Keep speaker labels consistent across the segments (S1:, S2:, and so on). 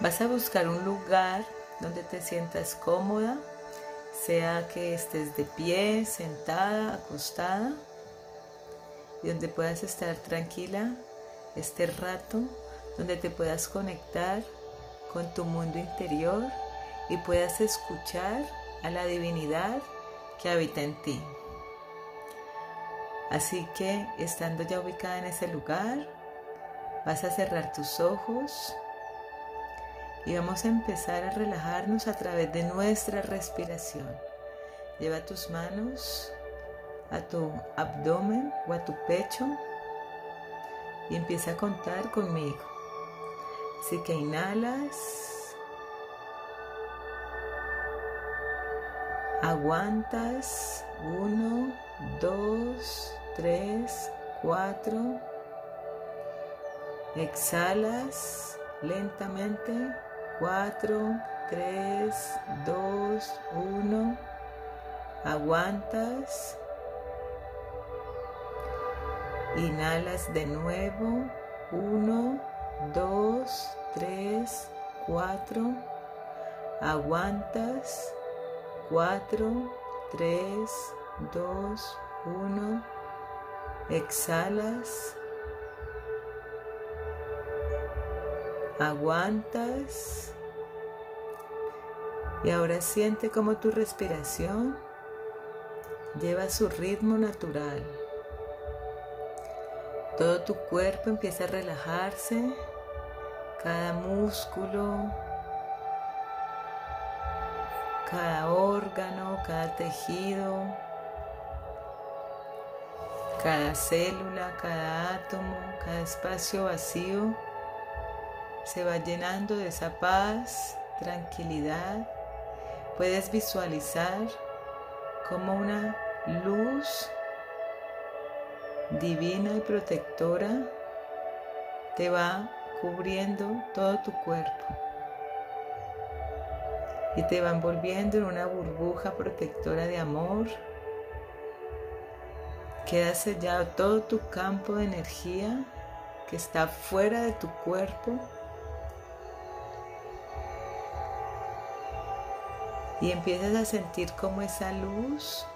S1: Vas a buscar un lugar donde te sientas cómoda, sea que estés de pie, sentada, acostada, y donde puedas estar tranquila este rato, donde te puedas conectar con tu mundo interior y puedas escuchar a la divinidad que habita en ti. Así que estando ya ubicada en ese lugar, vas a cerrar tus ojos y vamos a empezar a relajarnos a través de nuestra respiración. Lleva tus manos a tu abdomen o a tu pecho y empieza a contar conmigo. Así que inhalas, aguantas, uno, dos, tres, cuatro, exhalas lentamente, cuatro, tres, dos, uno, aguantas, Inhalas de nuevo. Uno, dos, tres, cuatro. Aguantas. Cuatro, tres, dos, uno. Exhalas. Aguantas. Y ahora siente como tu respiración lleva su ritmo natural. Todo tu cuerpo empieza a relajarse, cada músculo, cada órgano, cada tejido, cada célula, cada átomo, cada espacio vacío se va llenando de esa paz, tranquilidad. Puedes visualizar como una luz divina y protectora te va cubriendo todo tu cuerpo y te va envolviendo en una burbuja protectora de amor. Queda sellado todo tu campo de energía que está fuera de tu cuerpo. Y empiezas a sentir como esa luz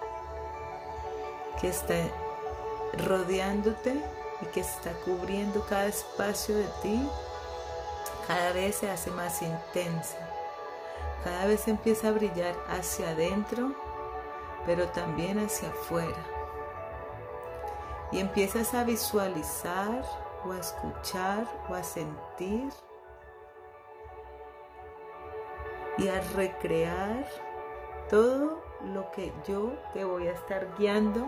S1: que está rodeándote y que está cubriendo cada espacio de ti, cada vez se hace más intensa. Cada vez empieza a brillar hacia adentro, pero también hacia afuera. Y empiezas a visualizar o a escuchar o a sentir y a recrear todo lo que yo te voy a estar guiando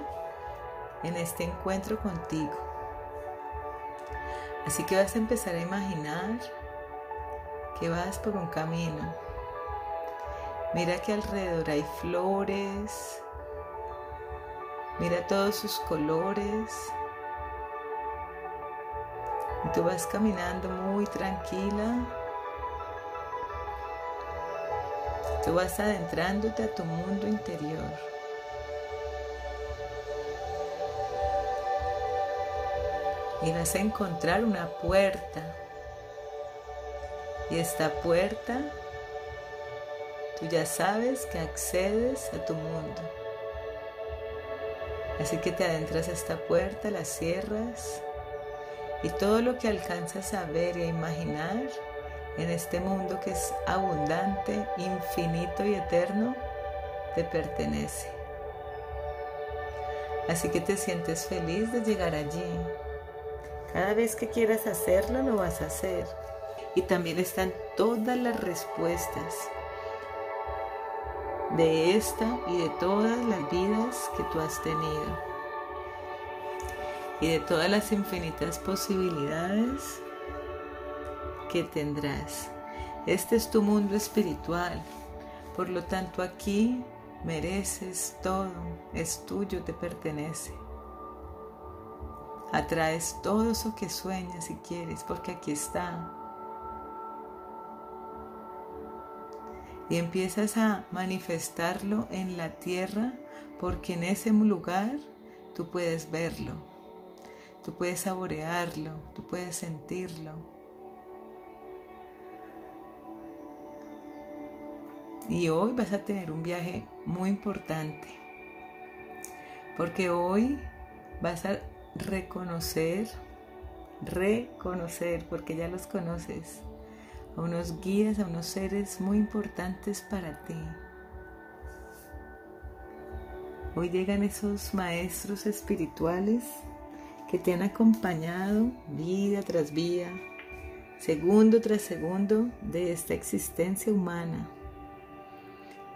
S1: en este encuentro contigo. Así que vas a empezar a imaginar que vas por un camino. Mira que alrededor hay flores. Mira todos sus colores. Y tú vas caminando muy tranquila. Tú vas adentrándote a tu mundo interior. y vas a encontrar una puerta. Y esta puerta, tú ya sabes que accedes a tu mundo. Así que te adentras a esta puerta, la cierras y todo lo que alcanzas a ver y a imaginar en este mundo que es abundante, infinito y eterno, te pertenece. Así que te sientes feliz de llegar allí, cada vez que quieras hacerlo, lo vas a hacer. Y también están todas las respuestas de esta y de todas las vidas que tú has tenido. Y de todas las infinitas posibilidades que tendrás. Este es tu mundo espiritual. Por lo tanto aquí mereces todo. Es tuyo, te pertenece. Atraes todo eso que sueñas y quieres, porque aquí está. Y empiezas a manifestarlo en la tierra, porque en ese lugar tú puedes verlo, tú puedes saborearlo, tú puedes sentirlo. Y hoy vas a tener un viaje muy importante. Porque hoy vas a reconocer, reconocer, porque ya los conoces, a unos guías, a unos seres muy importantes para ti. Hoy llegan esos maestros espirituales que te han acompañado vida tras vida, segundo tras segundo de esta existencia humana.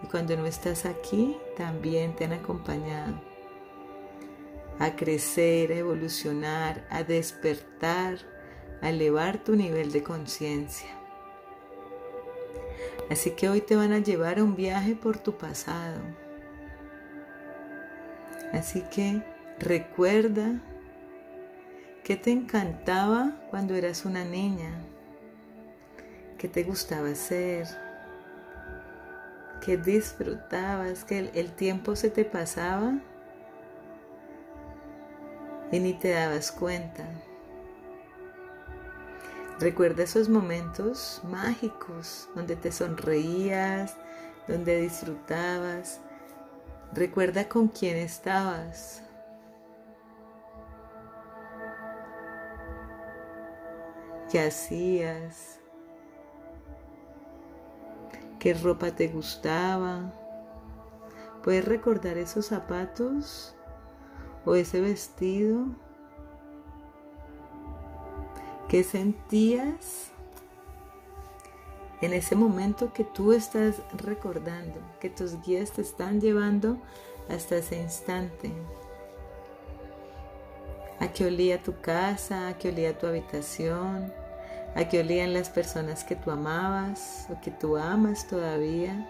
S1: Y cuando no estás aquí, también te han acompañado a crecer, a evolucionar, a despertar, a elevar tu nivel de conciencia. Así que hoy te van a llevar a un viaje por tu pasado. Así que recuerda que te encantaba cuando eras una niña, que te gustaba hacer, que disfrutabas, que el, tiempo se te pasaba y ni te dabas cuenta. Recuerda esos momentos mágicos donde te sonreías, donde disfrutabas. Recuerda con quién estabas. ¿Qué hacías? ¿Qué ropa te gustaba? ¿Puedes recordar esos zapatos o ese vestido? ¿Qué sentías en ese momento que tú estás recordando, que tus guías te están llevando hasta ese instante? ¿A qué olía tu casa? ¿A qué olía tu habitación? ¿A qué olían las personas que tú amabas o que tú amas todavía?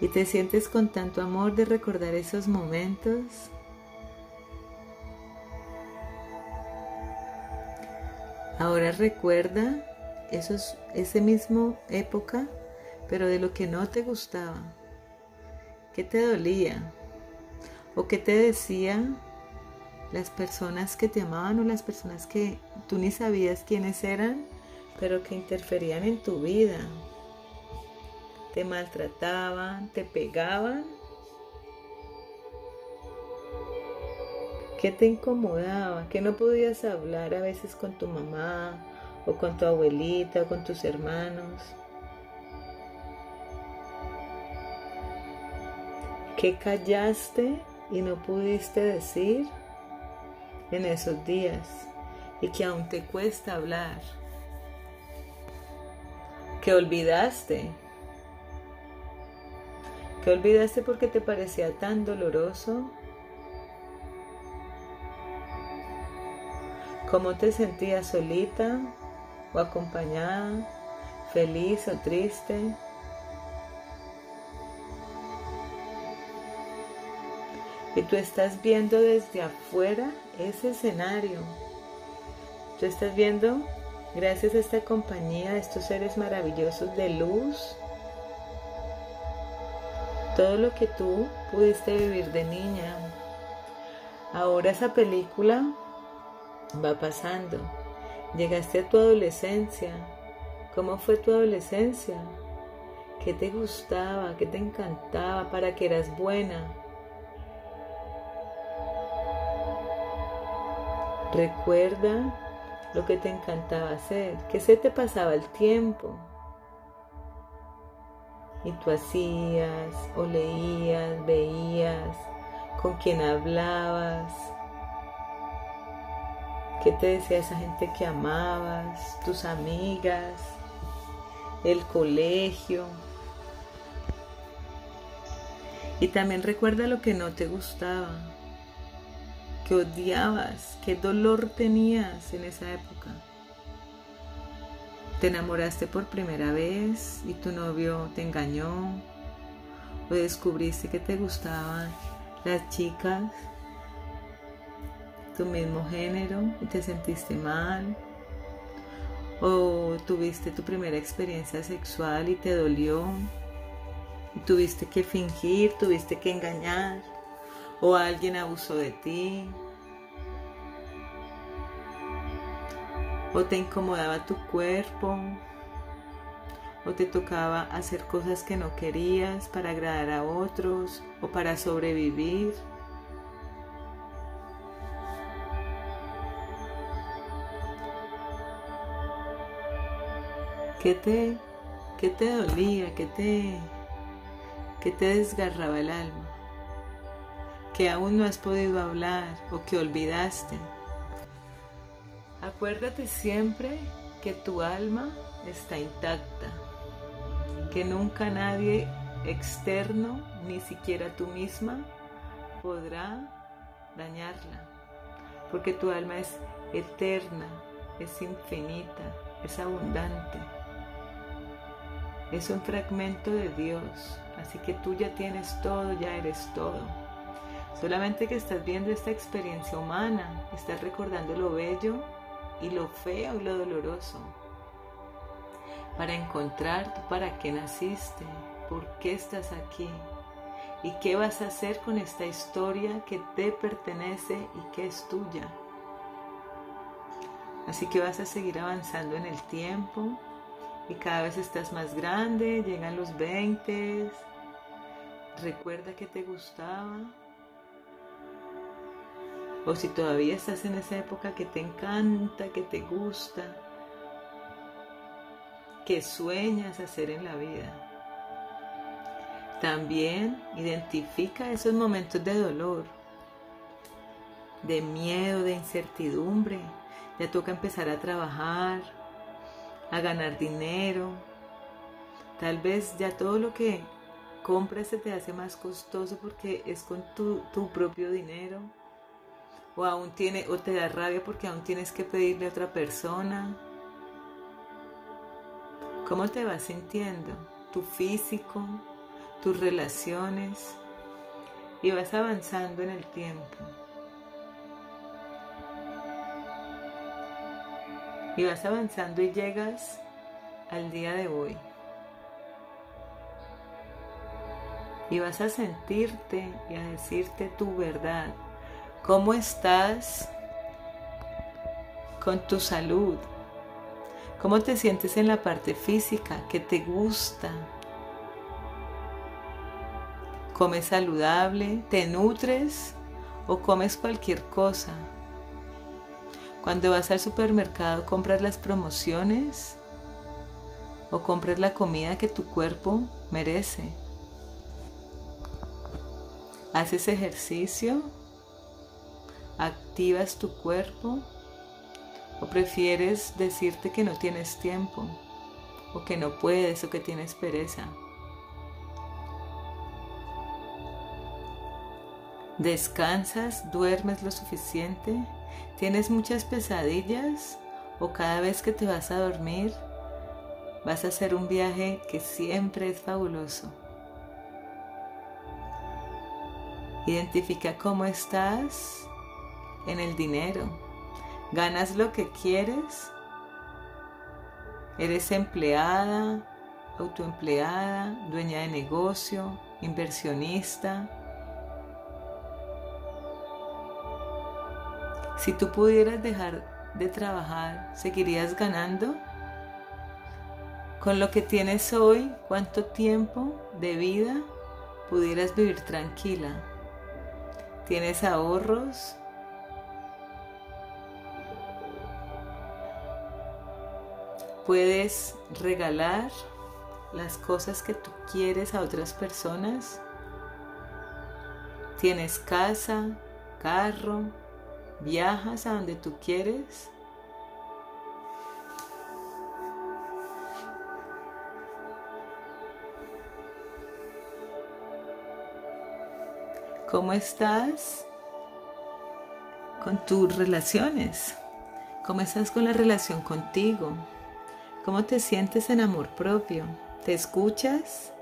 S1: Y te sientes con tanto amor de recordar esos momentos. Ahora recuerda esos, ese mismo época, pero de lo que no te gustaba, qué te dolía o qué te decían las personas que te amaban o las personas que tú ni sabías quiénes eran, pero que interferían en tu vida. Te maltrataban, te pegaban ¿Qué te incomodaba? ¿Qué no podías hablar a veces con tu mamá o con tu abuelita o con tus hermanos? ¿Qué callaste y no pudiste decir en esos días y que aún te cuesta hablar? ¿Qué olvidaste? ¿Qué olvidaste porque te parecía tan doloroso ¿Cómo te sentías solita o acompañada, feliz o triste? Y tú estás viendo desde afuera ese escenario. Tú estás viendo, gracias a esta compañía, a estos seres maravillosos de luz, todo lo que tú pudiste vivir de niña. Ahora esa película va pasando. Llegaste a tu adolescencia. ¿Cómo fue tu adolescencia? ¿Qué te gustaba? ¿Qué te encantaba? ¿Para qué eras buena? Recuerda lo que te encantaba hacer, que se te pasaba el tiempo. Y tú hacías o leías, veías, con quién hablabas, ¿Qué te decía esa gente que amabas? Tus amigas, el colegio. Y también recuerda lo que no te gustaba, que odiabas, qué dolor tenías en esa época. Te enamoraste por primera vez y tu novio te engañó o descubriste que te gustaban las chicas tu mismo género y te sentiste mal. O tuviste tu primera experiencia sexual y te dolió. Y tuviste que fingir, tuviste que engañar. O alguien abusó de ti. O te incomodaba tu cuerpo. o te tocaba hacer cosas que no querías para agradar a otros o para sobrevivir. ¿Qué te, qué te dolía? ¿Qué te, ¿Qué te desgarraba el alma? Que aún no has podido hablar o que olvidaste. Acuérdate siempre que tu alma está intacta, que nunca nadie externo, ni siquiera tú misma, podrá dañarla, porque tu alma es eterna, es infinita, es abundante. Es un fragmento de Dios, así que tú ya tienes todo, ya eres todo. Solamente que estás viendo esta experiencia humana, estás recordando lo bello y lo feo y lo doloroso. Para encontrar para qué naciste, por qué estás aquí y qué vas a hacer con esta historia que te pertenece y que es tuya. Así que vas a seguir avanzando en el tiempo, y cada vez estás más grande, llegan los 20, recuerda que te gustaba. O si todavía estás en esa época que te encanta, que te gusta, que sueñas hacer en la vida. También identifica esos momentos de dolor, de miedo, de incertidumbre. Ya toca empezar a trabajar, a ganar dinero. Tal vez ya todo lo que compras se te hace más costoso porque es con tu, propio dinero. O aún tiene, o te da rabia porque aún tienes que pedirle a otra persona. ¿Cómo te vas sintiendo? Tu físico, tus relaciones. Y vas avanzando en el tiempo. y vas avanzando y llegas al día de hoy. Y vas a sentirte y a decirte tu verdad. ¿Cómo estás con tu salud? ¿Cómo te sientes en la parte física? ¿Qué te gusta? ¿Comes saludable? ¿Te nutres? ¿O comes cualquier cosa? Cuando vas al supermercado, compras las promociones o compras la comida que tu cuerpo merece. Haces ejercicio, activas tu cuerpo o prefieres decirte que no tienes tiempo o que no puedes o que tienes pereza. ¿Descansas? ¿Duermes lo suficiente? ¿Tienes muchas pesadillas? ¿O cada vez que te vas a dormir vas a hacer un viaje que siempre es fabuloso? Identifica cómo estás en el dinero. ¿Ganas lo que quieres? ¿Eres empleada, autoempleada, dueña de negocio, inversionista? Si tú pudieras dejar de trabajar, ¿seguirías ganando? Con lo que tienes hoy, ¿cuánto tiempo de vida pudieras vivir tranquila? ¿Tienes ahorros? ¿Puedes regalar las cosas que tú quieres a otras personas? ¿Tienes casa, carro, ¿Viajas a donde tú quieres? ¿Cómo estás con tus relaciones? ¿Cómo estás con la relación contigo? ¿Cómo te sientes en amor propio? ¿Te escuchas?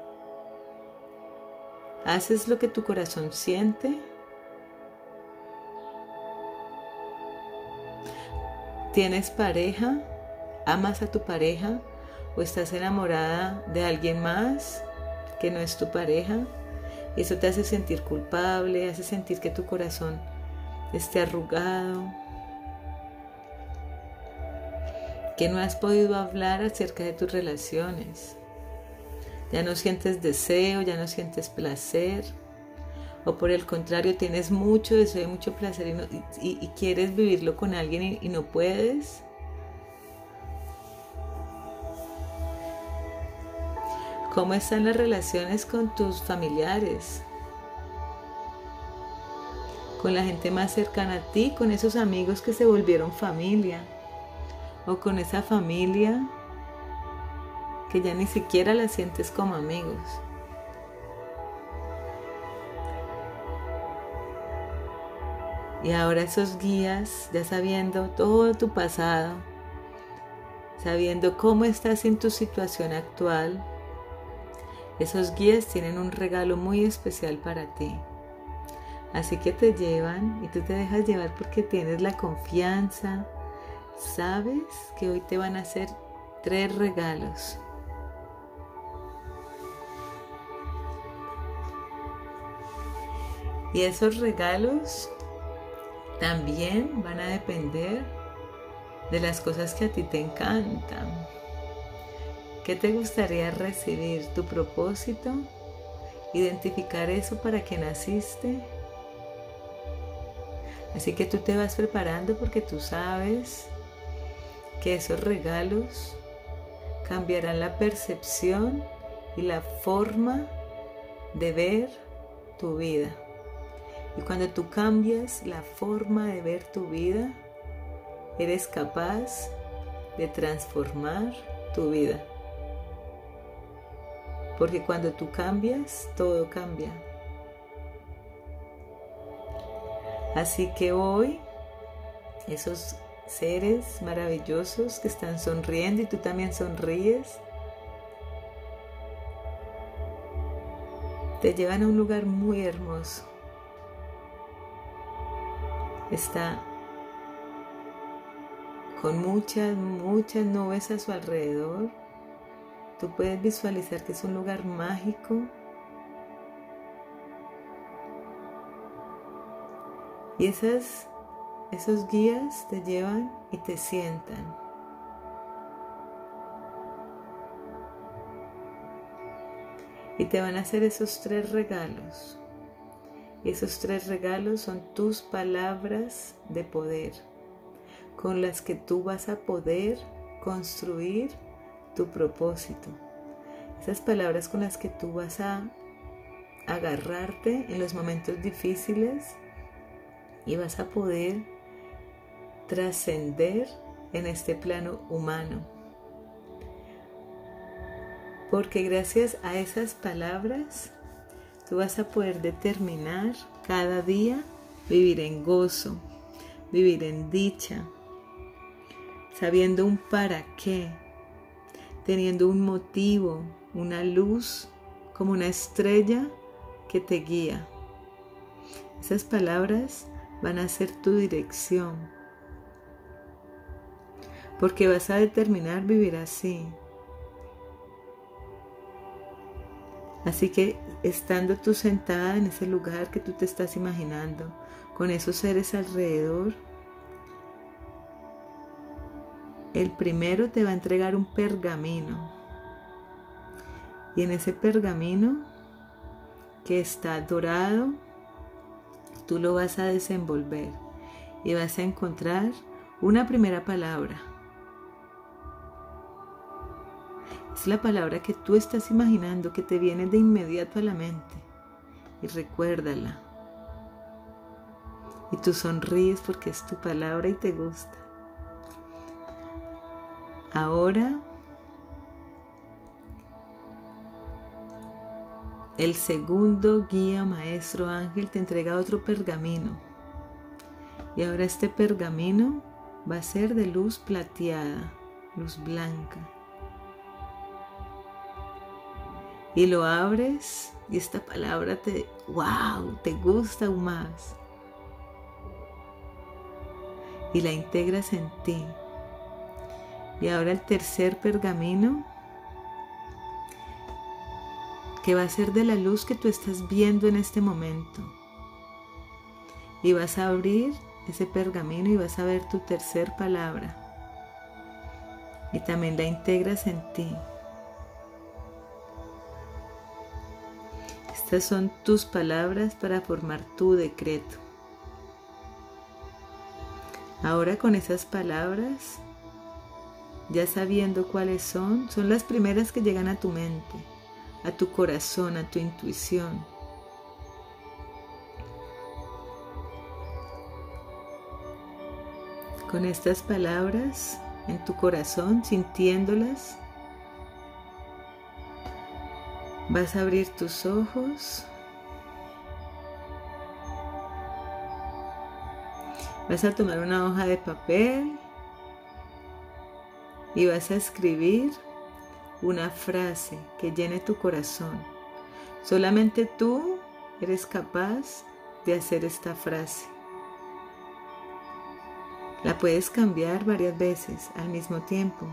S1: ¿Haces lo que tu corazón siente? ¿Tienes pareja? ¿Amas a tu pareja? ¿O estás enamorada de alguien más que no es tu pareja? Eso te hace sentir culpable, hace sentir que tu corazón esté arrugado, que no has podido hablar acerca de tus relaciones. Ya no sientes deseo, ya no sientes placer. O por el contrario, tienes mucho deseo y mucho placer y, quieres vivirlo con alguien y no puedes. ¿Cómo están las relaciones con tus familiares? Con la gente más cercana a ti, con esos amigos que se volvieron familia. O con esa familia que ya ni siquiera la sientes como amigos. Y ahora esos guías, ya sabiendo todo tu pasado, sabiendo cómo estás en tu situación actual, esos guías tienen un regalo muy especial para ti. Así que te llevan y tú te dejas llevar porque tienes la confianza. Sabes que hoy te van a hacer tres regalos. Y esos regalos también van a depender de las cosas que a ti te encantan. ¿Qué te gustaría recibir? ¿Tu propósito? ¿Identificar eso para que naciste? Así que tú te vas preparando porque tú sabes que esos regalos cambiarán la percepción y la forma de ver tu vida. Y cuando tú cambias la forma de ver tu vida, eres capaz de transformar tu vida. Porque cuando tú cambias, todo cambia. Así que hoy, esos seres maravillosos que están sonriendo y tú también sonríes, te llevan a un lugar muy hermoso está con muchas, muchas nubes a su alrededor. Tú puedes visualizar que es un lugar mágico. Y esas, esos guías te llevan y te sientan. Y te van a hacer esos tres regalos. Y esos tres regalos son tus palabras de poder, con las que tú vas a poder construir tu propósito. Esas palabras con las que tú vas a agarrarte en los momentos difíciles y vas a poder trascender en este plano humano. Porque gracias a esas palabras Tú vas a poder determinar cada día vivir en gozo, vivir en dicha, sabiendo un para qué, teniendo un motivo, una luz como una estrella que te guía. Esas palabras van a ser tu dirección, porque vas a determinar vivir así, Así que estando tú sentada en ese lugar que tú te estás imaginando, con esos seres alrededor, el primero te va a entregar un pergamino. Y en ese pergamino que está dorado, tú lo vas a desenvolver y vas a encontrar una primera palabra Es la palabra que tú estás imaginando que te viene de inmediato a la mente. Y recuérdala. Y tú sonríes porque es tu palabra y te gusta. Ahora el segundo guía maestro ángel te entrega otro pergamino. Y ahora este pergamino va a ser de luz plateada, luz blanca y lo abres y esta palabra te, wow, te gusta aún más. Y la integras en ti. Y ahora el tercer pergamino, que va a ser de la luz que tú estás viendo en este momento. Y vas a abrir ese pergamino y vas a ver tu tercer palabra. Y también la integras en ti. Estas son tus palabras para formar tu decreto. Ahora con esas palabras, ya sabiendo cuáles son, son las primeras que llegan a tu mente, a tu corazón, a tu intuición. Con estas palabras en tu corazón, sintiéndolas, vas a abrir tus ojos Vas a tomar una hoja de papel y vas a escribir una frase que llene tu corazón. Solamente tú eres capaz de hacer esta frase. La puedes cambiar varias veces al mismo tiempo.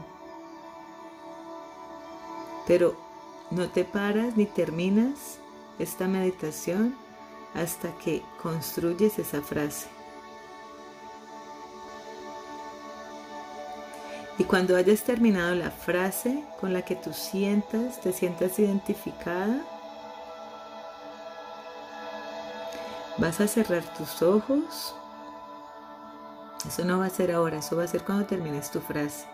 S1: Pero no te paras ni terminas esta meditación hasta que construyes esa frase. Y cuando hayas terminado la frase con la que tú sientas, te sientas identificada, vas a cerrar tus ojos. Eso no va a ser ahora, eso va a ser cuando termines tu frase.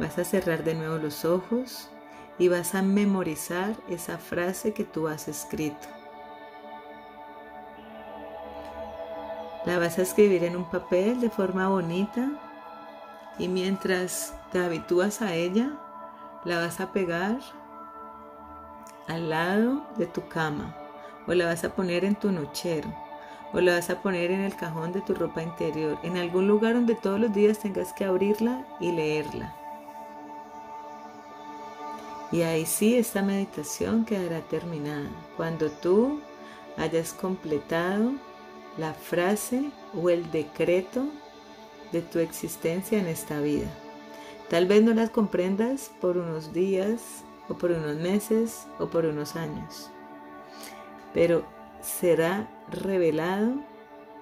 S1: Vas a cerrar de nuevo los ojos y vas a memorizar esa frase que tú has escrito. La vas a escribir en un papel de forma bonita y mientras te habitúas a ella, la vas a pegar al lado de tu cama o la vas a poner en tu nochero o la vas a poner en el cajón de tu ropa interior, en algún lugar donde todos los días tengas que abrirla y leerla. Y ahí sí esta meditación quedará terminada cuando tú hayas completado la frase o el decreto de tu existencia en esta vida. Tal vez no las comprendas por unos días o por unos meses o por unos años, pero será revelado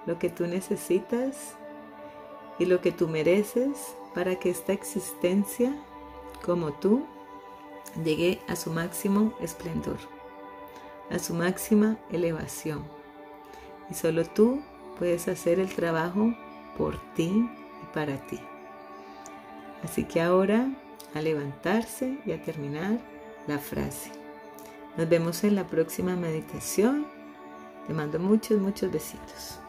S1: lo que tú necesitas y lo que tú mereces para que esta existencia como tú llegue a su máximo esplendor, a su máxima elevación. Y solo tú puedes hacer el trabajo por ti para ti. Así que ahora a levantarse y a terminar la frase. Nos vemos en la próxima meditación. Te mando muchos, muchos besitos.